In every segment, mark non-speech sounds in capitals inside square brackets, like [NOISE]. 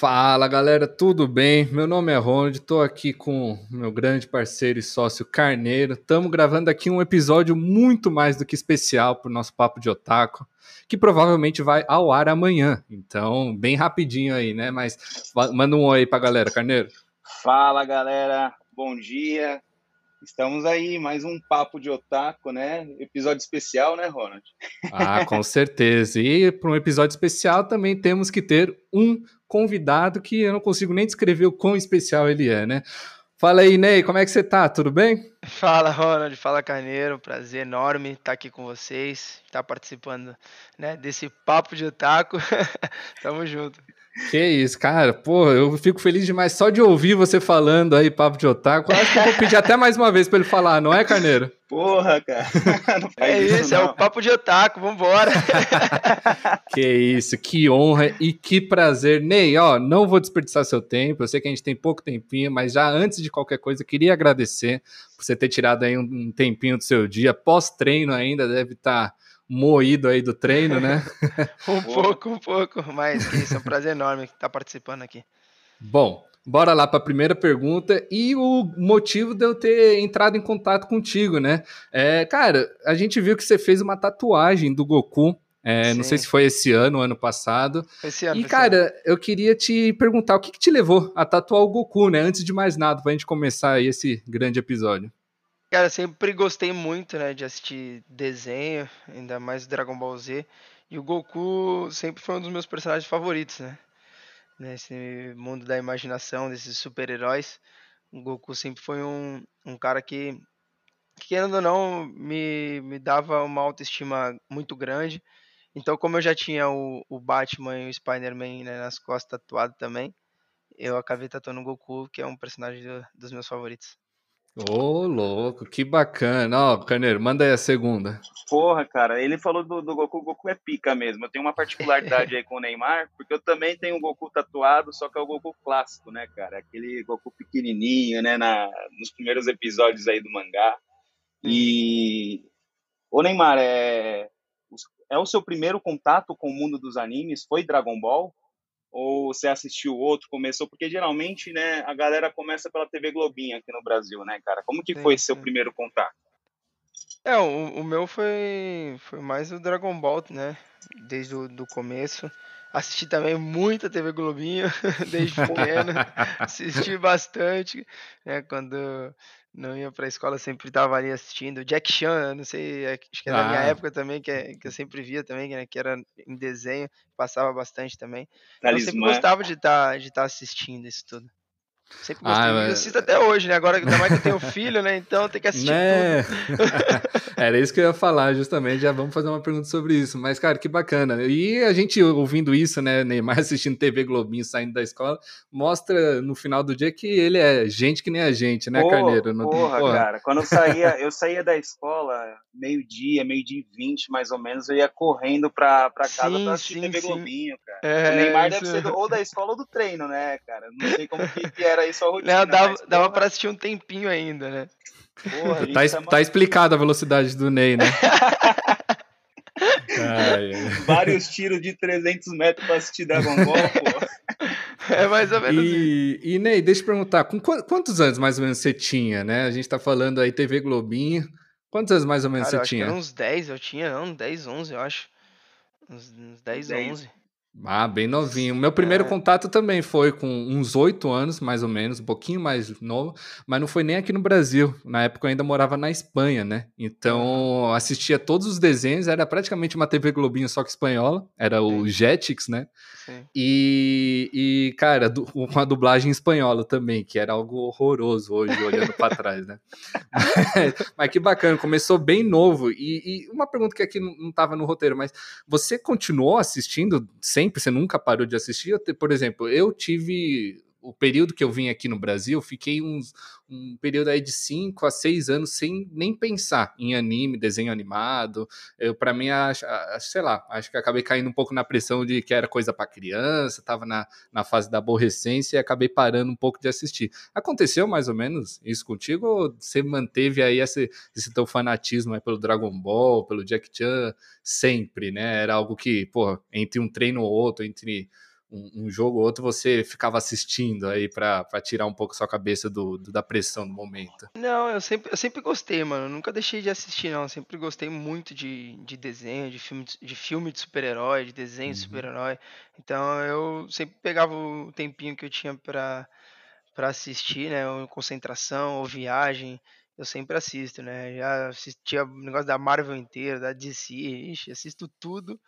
Fala galera, tudo bem? Meu nome é Ronald, estou aqui com meu grande parceiro e sócio Carneiro. Estamos gravando aqui um episódio muito mais do que especial para o nosso Papo de Otaku, que provavelmente vai ao ar amanhã. Então, bem rapidinho aí, né? Mas manda um oi aí a galera, Carneiro. Fala galera, bom dia. Estamos aí, mais um papo de otaku, né? Episódio especial, né, Ronald? Ah, com [LAUGHS] certeza. E para um episódio especial também temos que ter um convidado que eu não consigo nem descrever o quão especial ele é, né? Fala aí, Ney, como é que você tá? Tudo bem? Fala, Ronald. Fala, Carneiro. Prazer enorme estar aqui com vocês, estar participando né, desse papo de otaku. [LAUGHS] Tamo junto. Que isso, cara. Pô, eu fico feliz demais só de ouvir você falando aí, papo de otaku. Acho que eu vou pedir até mais uma vez para ele falar, não é, Carneiro? Porra, cara. [LAUGHS] é isso, isso é o papo de otaku, vambora. [LAUGHS] que isso, que honra e que prazer. Ney, ó, não vou desperdiçar seu tempo, eu sei que a gente tem pouco tempinho, mas já antes de qualquer coisa, queria agradecer por você ter tirado aí um tempinho do seu dia, pós-treino ainda, deve estar... Tá moído aí do treino, né? [LAUGHS] um pouco, um pouco, mas isso é um prazer enorme estar participando aqui. Bom, bora lá para a primeira pergunta e o motivo de eu ter entrado em contato contigo, né? É, cara, a gente viu que você fez uma tatuagem do Goku. É, não sei se foi esse ano ou ano passado. Esse ano. E, cara, ano. eu queria te perguntar o que, que te levou a tatuar o Goku, né? Antes de mais nada, para a gente começar aí esse grande episódio. Cara, sempre gostei muito, né, de assistir desenho, ainda mais Dragon Ball Z. E o Goku sempre foi um dos meus personagens favoritos, né? Nesse mundo da imaginação, desses super-heróis. O Goku sempre foi um, um cara que, que, querendo ou não, me, me dava uma autoestima muito grande. Então, como eu já tinha o, o Batman e o Spider-Man né, nas costas tatuado também, eu acabei tatuando o Goku, que é um personagem do, dos meus favoritos. Ô, oh, louco, que bacana. Ó, oh, Carneiro, manda aí a segunda. Porra, cara, ele falou do, do Goku, o Goku é pica mesmo. Eu tenho uma particularidade [LAUGHS] aí com o Neymar, porque eu também tenho o Goku tatuado, só que é o Goku clássico, né, cara? Aquele Goku pequenininho, né, na, nos primeiros episódios aí do mangá. E... Ô, Neymar, é... é o seu primeiro contato com o mundo dos animes? Foi Dragon Ball? Ou você assistiu outro, começou, porque geralmente, né, a galera começa pela TV Globinha aqui no Brasil, né, cara? Como que foi sim. seu primeiro contato? É, o, o, meu foi, foi mais o Dragon Ball, né, desde o do começo. Assisti também muita TV Globinho, [LAUGHS] desde pequeno, [LAUGHS] assisti bastante, né, quando não ia pra escola, sempre estava ali assistindo. Jack Chan, não sei, é, acho que é da minha ah. época também, que, é, que eu sempre via também, né, que era em desenho, passava bastante também. Então, eu sempre gostava de estar tá, de tá assistindo isso tudo. Sempre gostei. Ah, mas... assisto até hoje, né? Agora, ainda mais que eu tenho filho, né? Então tem que assistir né? [LAUGHS] Era isso que eu ia falar, justamente. Já vamos fazer uma pergunta sobre isso. Mas, cara, que bacana. E a gente ouvindo isso, né? Neymar [LAUGHS] assistindo TV Globinho, saindo da escola, mostra no final do dia que ele é gente que nem a gente, né, Carneiro? Não porra, tem... porra, cara. Quando eu saía, eu saía da escola, meio-dia, meio-dia e vinte, mais ou menos, eu ia correndo pra, pra casa sim, pra assistir sim, TV sim. Globinho, cara. É, o Neymar isso... deve ser do, ou da escola ou do treino, né, cara? Não sei como que, que era isso a [LAUGHS] rotina. Não, dava, mas, dava pra assistir um tempinho ainda, né? Porra, tá, tá, explicado a velocidade do Ney, né? [LAUGHS] Ai, Vários tiros de 300 metros pra assistir Dragon Ball, [LAUGHS] pô. É mais ou menos e, isso. E, Ney, deixa eu perguntar, com quantos anos mais ou menos você tinha, né? A gente tá falando aí TV Globinho. Quantos anos mais ou menos Cara, você tinha? uns 10, eu tinha, não, 10, 11, eu acho. Uns, uns 10, 10. 11. Ah, bem novinho. Meu primeiro é. contato também foi com uns oito anos, mais ou menos, um pouquinho mais novo, mas não foi nem aqui no Brasil. Na época eu ainda morava na Espanha, né? Então assistia todos os desenhos, era praticamente uma TV Globinho só que espanhola, era o Jetix, né? Sim. E, e cara, com [LAUGHS] a dublagem espanhola também, que era algo horroroso hoje, olhando para trás, né? mas, [LAUGHS] mas, que bacana, começou bem novo. E, e uma pergunta que aqui não estava no roteiro, mas você continuou assistindo? Sempre, você nunca parou de assistir? Por exemplo, eu tive o período que eu vim aqui no Brasil, fiquei uns, um período aí de 5 a 6 anos sem nem pensar em anime, desenho animado. Eu, para mim, acho, sei lá, acho que acabei caindo um pouco na pressão de que era coisa para criança, tava na, na fase da aborrecência e acabei parando um pouco de assistir. Aconteceu mais ou menos isso contigo ou você manteve aí esse, esse teu fanatismo pelo Dragon Ball, pelo Jack Chan sempre, né? Era algo que, pô, entre um treino ou outro, entre um, um jogo ou outro você ficava assistindo aí para tirar um pouco sua cabeça do, do, da pressão do momento? Não, eu sempre, eu sempre gostei, mano. nunca deixei de assistir, não. Eu sempre gostei muito de, de desenho, de filme de, filme de super-herói, de desenho uhum. de super-herói. Então eu sempre pegava o tempinho que eu tinha para para assistir, né? Ou concentração, ou viagem eu sempre assisto, né? Já assistia o negócio da Marvel inteira, da DC, ixi, assisto tudo.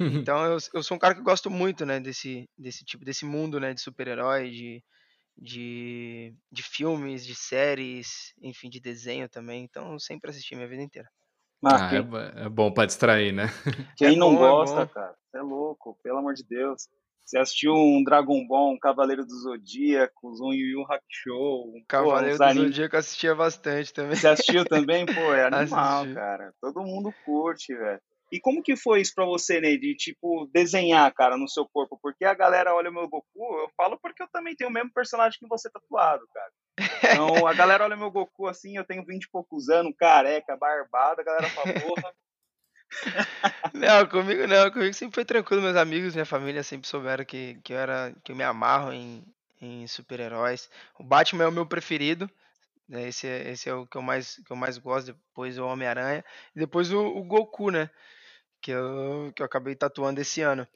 Então [LAUGHS] eu, eu sou um cara que gosto muito, né, desse, desse tipo, desse mundo, né, de super-herói, de, de, de filmes, de séries, enfim, de desenho também. Então eu sempre assisti minha vida inteira. Ah, quem... é, é, bom para distrair, né? [LAUGHS] Quem é não bom, é gosta, é cara, é louco, pelo amor de Deus. Você assistiu um Dragon Ball, um Cavaleiro do Zodíaco, um Yu Yu Hakusho. Um, Cavaleiro pô, do Zodíaco eu assistia bastante também. Você assistiu também? Pô, é [LAUGHS] animal, Assisti. cara. Todo mundo curte, velho. E como que foi isso pra você, Ney, de, tipo, desenhar, cara, no seu corpo? Porque a galera olha o meu Goku, eu falo porque eu também tenho o mesmo personagem que você tatuado, cara. Então, a galera olha meu Goku assim, eu tenho 20 e poucos anos, careca, barbado, a galera fala, porra, [LAUGHS] não, comigo não, comigo sempre foi tranquilo. Meus amigos, minha família sempre souberam que, que eu era que eu me amarro em, em super-heróis. O Batman é o meu preferido. Né? Esse, é, esse é o que eu mais, que eu mais gosto. Depois o Homem-Aranha. E depois o, o, Goku, né? Que eu, que eu acabei tatuando esse ano.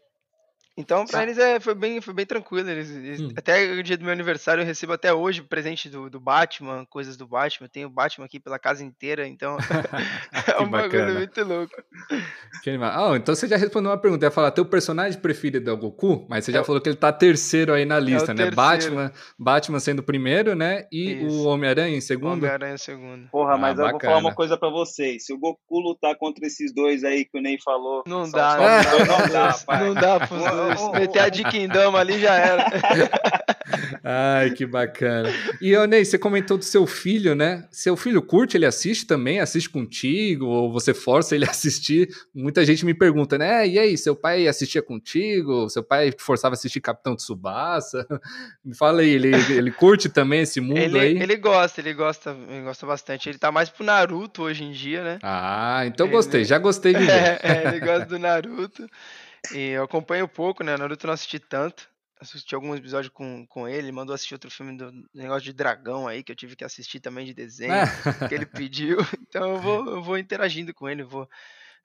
Então, pra eles é, foi, bem, foi bem tranquilo. Eles, eles, hum. Até o dia do meu aniversário eu recebo até hoje presente do, do Batman, coisas do Batman. Eu tenho o Batman aqui pela casa inteira, então [LAUGHS] [LAUGHS] é um bagulho muito louco. Que animal. Ah, então você já respondeu uma pergunta. Eu ia falar, teu personagem preferido é o Goku, mas você já é falou que ele tá terceiro aí na é lista, é né? Terceiro. Batman, Batman sendo o primeiro, né? E Isso. o Homem-Aranha em segundo. Homem-Aranha em segundo. Porra, mas ah, eu vou falar uma coisa pra vocês. Se o Goku lutar contra esses dois aí que o Ney falou. Não dá, né? [LAUGHS] não, dá, pai. Não dá [LAUGHS] Meter a de Kingdom ali já era. [LAUGHS] Ai, que bacana. E, Ney, você comentou do seu filho, né? Seu filho curte, ele assiste também? Assiste contigo? Ou você força ele a assistir? Muita gente me pergunta, né? E aí, seu pai assistia contigo? Seu pai forçava a assistir Capitão Tsubasa? [LAUGHS] Me fala aí, ele, ele curte também esse mundo ele, aí? Ele gosta, ele gosta, ele gosta bastante. Ele tá mais pro Naruto hoje em dia, né? Ah, então ele, gostei, já gostei de ver. É, é, ele gosta do Naruto. E eu acompanho pouco, né? Naruto não assisti tanto. Assisti alguns episódios com, com ele, mandou assistir outro filme do negócio de dragão aí, que eu tive que assistir também de desenho, [LAUGHS] que ele pediu. [LAUGHS] Então eu vou, eu vou interagindo com ele, vou,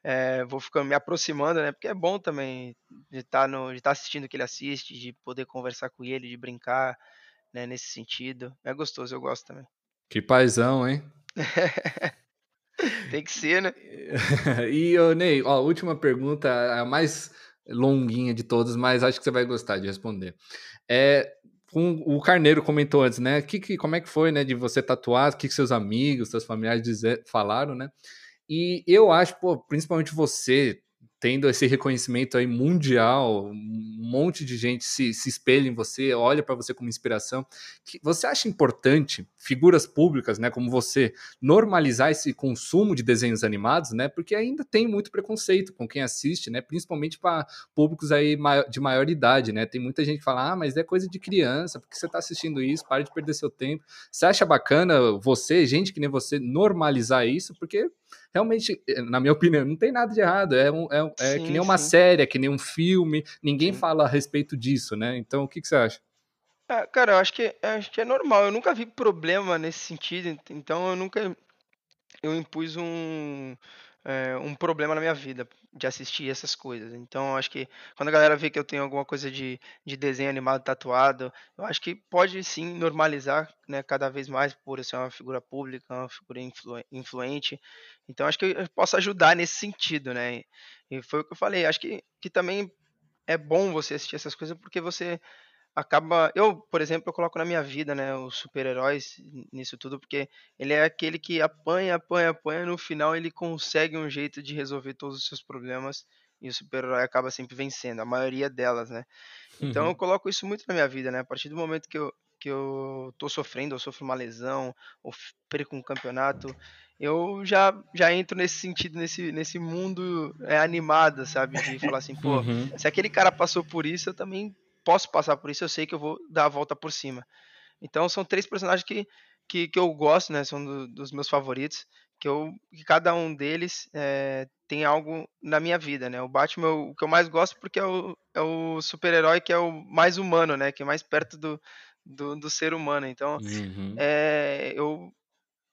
é, vou ficando me aproximando, né? Porque é bom também de estar tá estar tá assistindo o que ele assiste, de poder conversar com ele, de brincar, né? Nesse sentido. É gostoso, eu gosto também. Que paizão, hein? [LAUGHS] Tem que ser, né? [LAUGHS] e, ô, Ney, ó, última pergunta, a mais longuinha de todas, mas acho que você vai gostar de responder. É, o Carneiro comentou antes, né? Que, que, como é que foi, né, de você tatuar? O que, que seus amigos, seus familiares dizer, falaram, né? E eu acho, pô, principalmente você, tendo esse reconhecimento aí mundial, um monte de gente se, se espelha em você, olha para você como inspiração. Que você acha importante figuras públicas, né, como você, normalizar esse consumo de desenhos animados, né? Porque ainda tem muito preconceito com quem assiste, né? Principalmente para públicos aí de maior idade, né? Tem muita gente que fala: "Ah, mas é coisa de criança, porque você está assistindo isso? Para de perder seu tempo". Você acha bacana você, gente que nem você, normalizar isso? Porque realmente, eh, na minha opinião, não tem nada de errado. É, um, é, é sim, que nem uma série, é que nem um filme. Ninguém sim. fala a respeito disso, né? Então, o que, que você acha? É, cara, eu acho que, acho que é normal. Eu nunca vi problema nesse sentido. Então, eu nunca eu impus um é, um problema na minha vida de assistir essas coisas. Então, acho que quando a galera vê que eu tenho alguma coisa de, de desenho animado tatuado, eu acho que pode sim normalizar né, cada vez mais por eu ser uma figura pública, uma figura influ, influente. Então, acho que eu posso ajudar nesse sentido, né? E foi o que eu falei. Acho que, que também é bom você assistir essas coisas porque você acaba. Eu, por exemplo, eu coloco na minha vida, né, os super-heróis nisso tudo, porque ele é aquele que apanha, apanha, apanha, no final ele consegue um jeito de resolver todos os seus problemas e o super-herói acaba sempre vencendo, a maioria delas, né? Então uhum. eu coloco isso muito na minha vida, né? A partir do momento que eu, que eu tô sofrendo, ou sofro uma lesão, ou perco um campeonato, eu já, já entro nesse sentido, nesse, nesse mundo é, animado, sabe? De falar assim, pô, uhum. se aquele cara passou por isso, eu também posso passar por isso, eu sei que eu vou dar a volta por cima. Então são três personagens que, que, que eu gosto, né? São do, dos meus favoritos. Que, eu, que cada um deles é, tem algo na minha vida, né? O Batman o que eu mais gosto porque é o, é o super-herói que é o mais humano, né? Que é mais perto do, do, do ser humano. Então, uhum. é, eu,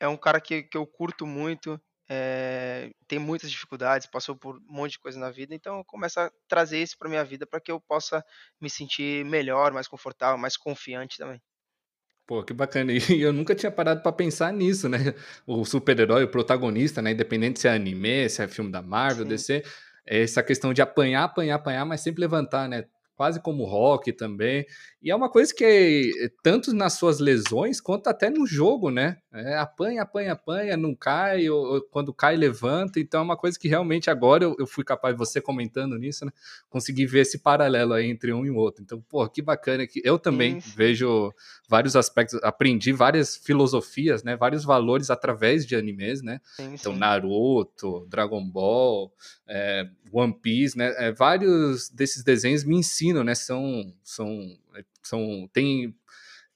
é um cara que, que eu curto muito, é, tem muitas dificuldades, passou por um monte de coisa na vida, então eu começo a trazer isso para minha vida para que eu possa me sentir melhor, mais confortável, mais confiante também. Pô, que bacana. E eu nunca tinha parado para pensar nisso, né? O super-herói, o protagonista, né? Independente se é anime, se é filme da Marvel, Sim. DC, é essa questão de apanhar, apanhar, apanhar, mas sempre levantar, né? Quase como rock também. E é uma coisa que, é, tanto nas suas lesões, quanto até no jogo, né? É, apanha, apanha, apanha, não cai, ou, ou, quando cai, levanta. Então é uma coisa que realmente agora eu, eu fui capaz, você comentando nisso, né? Conseguir ver esse paralelo aí entre um e o outro. Então, pô, que bacana que eu também Isso. vejo vários aspectos, aprendi várias filosofias, né? Vários valores através de animes, né? Sim, então, sim. Naruto, Dragon Ball, é, One Piece, né? É, vários desses desenhos me ensinam, né? São, são são tem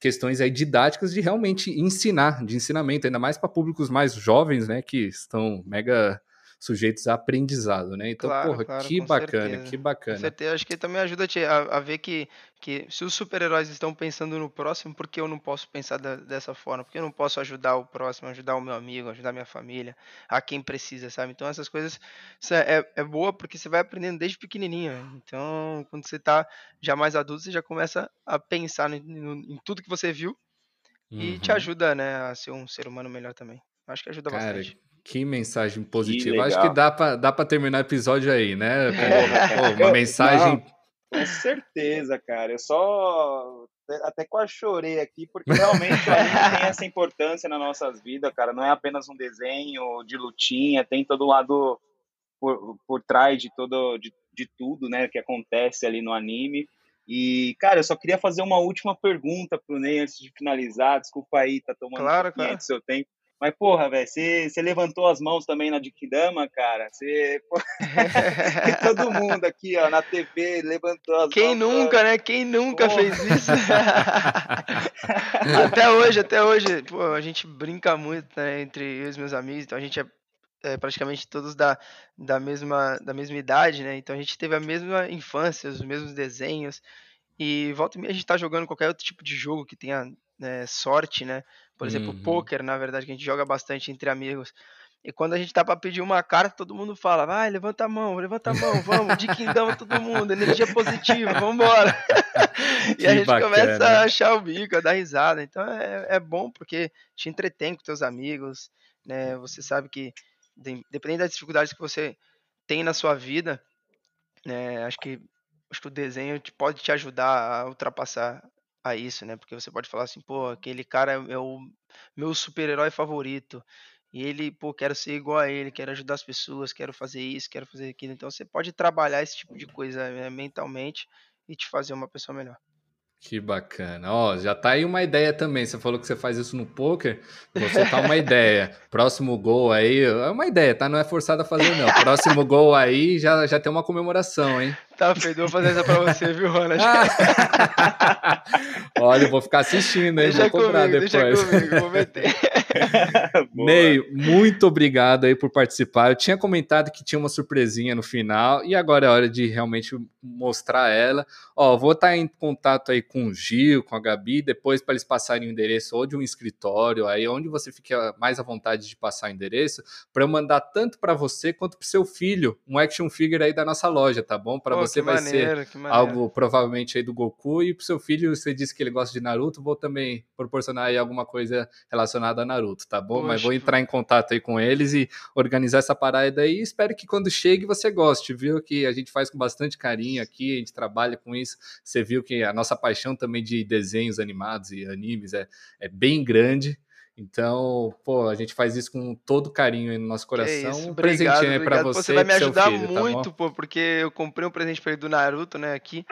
questões aí didáticas de realmente ensinar, de ensinamento, ainda mais para públicos mais jovens, né, que estão mega sujeitos a aprendizado, né? Então, claro, porra, claro, que bacana, certeza. que bacana. Com certeza, acho que também ajuda a, a ver que, que se os super-heróis estão pensando no próximo, por que eu não posso pensar da, dessa forma? Por que eu não posso ajudar o próximo, ajudar o meu amigo, ajudar a minha família, a quem precisa, sabe? Então, essas coisas é, é, é boa porque você vai aprendendo desde pequenininho. Então, quando você está já mais adulto, você já começa a pensar no, no, em tudo que você viu e uhum. te ajuda, né, a ser um ser humano melhor também. Acho que ajuda Cara, bastante. Que mensagem positiva. Que Acho que dá para dá pra terminar o episódio aí, né? [LAUGHS] Pô, uma mensagem. Não, com certeza, cara. Eu só até quase chorei aqui, porque realmente o anime tem essa importância nas nossas vidas, cara. Não é apenas um desenho de lutinha, tem todo lado por, por trás de todo de, de tudo, né, que acontece ali no anime. E, cara, eu só queria fazer uma última pergunta pro Ney antes de finalizar. Desculpa aí, tá tomando claro, um claro. do seu tempo. Mas, porra, velho, você, levantou as mãos também na Dikidama, cara. Você. [LAUGHS] todo mundo aqui, ó, na TV levantou as Quem mãos. Quem nunca, né? Quem nunca porra. fez isso? [LAUGHS] até hoje, até hoje. Pô, a gente brinca muito, né, entre eu e os meus amigos. Então a gente é, é praticamente todos da, da, mesma, da mesma idade, né? Então a gente teve a mesma infância, os mesmos desenhos. E volta e meia a gente tá jogando qualquer outro tipo de jogo que tenha né, sorte, né? Por exemplo, uhum. poker, na verdade, que a gente joga bastante entre amigos. E quando a gente tá para pedir uma carta, todo mundo fala: vai, levanta a mão, levanta a mão, vamos, de quindão todo mundo, energia positiva, vamos embora. [LAUGHS] [LAUGHS] e a gente bacana. começa a achar o bico, a dar risada. Então é, é bom porque te entretém com teus amigos, né? Você sabe que, dependendo das dificuldades que você tem na sua vida, né? Acho que, acho que o desenho pode te ajudar a ultrapassar a isso, né? Porque você pode falar assim, pô, aquele cara é, o meu super-herói favorito. E ele, pô, quero ser igual a ele, quero ajudar as pessoas, quero fazer isso, quero fazer aquilo. Então você pode trabalhar esse tipo de coisa né, mentalmente e te fazer uma pessoa melhor. Que bacana. Ó, já tá aí uma ideia também. Você falou que você faz isso no poker. Vou soltar uma ideia. [LAUGHS] Próximo gol aí, é uma ideia, tá? Não é forçado a fazer, não. Próximo gol aí já, já tem uma comemoração, hein? Tá feito, vou fazer essa pra você, viu, Ronald? [LAUGHS] Olha, eu vou ficar assistindo, hein? Deixa vou cobrar comigo, depois. Deixa comigo, vou meter. [LAUGHS] [LAUGHS] Ney, muito obrigado aí por participar. Eu tinha comentado que tinha uma surpresinha no final e agora é hora de realmente mostrar ela. Ó, vou estar em contato aí com o Gil, com a Gabi, depois para eles passarem o endereço ou de um escritório, aí onde você fica mais à vontade de passar o endereço, para eu mandar tanto para você quanto para seu filho um action figure aí da nossa loja, tá bom? Para você vai maneiro, ser algo provavelmente aí do Goku e para seu filho você disse que ele gosta de Naruto, vou também proporcionar aí alguma coisa relacionada a Naruto, tá bom? Poxa, Mas vou entrar em contato aí com eles e organizar essa parada aí. Espero que quando chegue você goste, viu? Que a gente faz com bastante carinho aqui, a gente trabalha com isso. Você viu que a nossa paixão também de desenhos animados e animes é, é bem grande. Então, pô, a gente faz isso com todo carinho aí no nosso coração. um obrigado, presentinho aí pra você. Você vai me ajudar filho, tá muito, tá pô, porque eu comprei um presente pra ele do Naruto, né, aqui.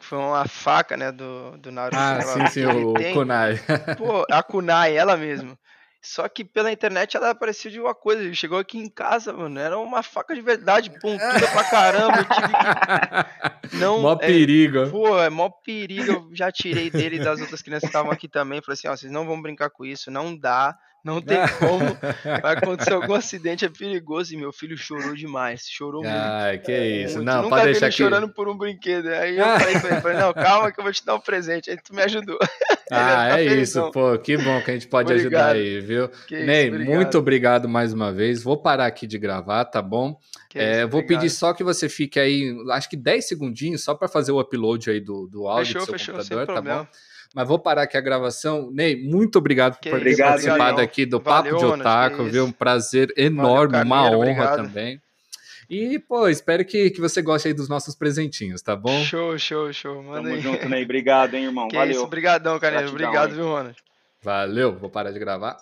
Foi uma faca, né, do, do Naruto. Ah, sim, sim, o tem. Kunai. Pô, a Kunai, ela mesmo. [LAUGHS] Só que pela internet ela apareceu de uma coisa. Ele chegou aqui em casa, mano. Era uma faca de verdade, pontuda pra caramba. Eu tive que. [LAUGHS] Não, mó é, perigo. Pô, é mó perigo. Eu já tirei dele e das outras crianças que estavam aqui também. Falei assim: ó, vocês não vão brincar com isso, não dá. Não tem [LAUGHS] como. Vai acontecer algum acidente, é perigoso. E meu filho chorou demais. Chorou muito. Ai, que isso. Muito. Não, Nunca pode deixar ele que... chorando por um brinquedo. Aí eu falei pra ele, falei, não, [LAUGHS] calma que eu vou te dar um presente. Aí tu me ajudou. [LAUGHS] Ah, é isso, pô. Que bom que a gente pode obrigado. ajudar aí, viu? Que Ney, isso, muito obrigado mais uma vez. Vou parar aqui de gravar, tá bom? É, isso, vou obrigado. pedir só que você fique aí, acho que 10 segundinhos, só para fazer o upload aí do, do áudio fechou, do seu fechou, computador, tá problema. bom? Mas vou parar aqui a gravação. Ney, muito obrigado por ter participado aqui do Valeu, Papo de Otaku, viu? Um prazer enorme, Valeu, uma honra obrigado. também. E, pô, espero que, que você goste aí dos nossos presentinhos, tá bom? Show, show, show. Manda Tamo aí. junto, Ney. Obrigado, hein, irmão. [LAUGHS] Que Valeu. Isso, obrigadão, Carneiro. Obrigado, viu, mano? Valeu, vou parar de gravar.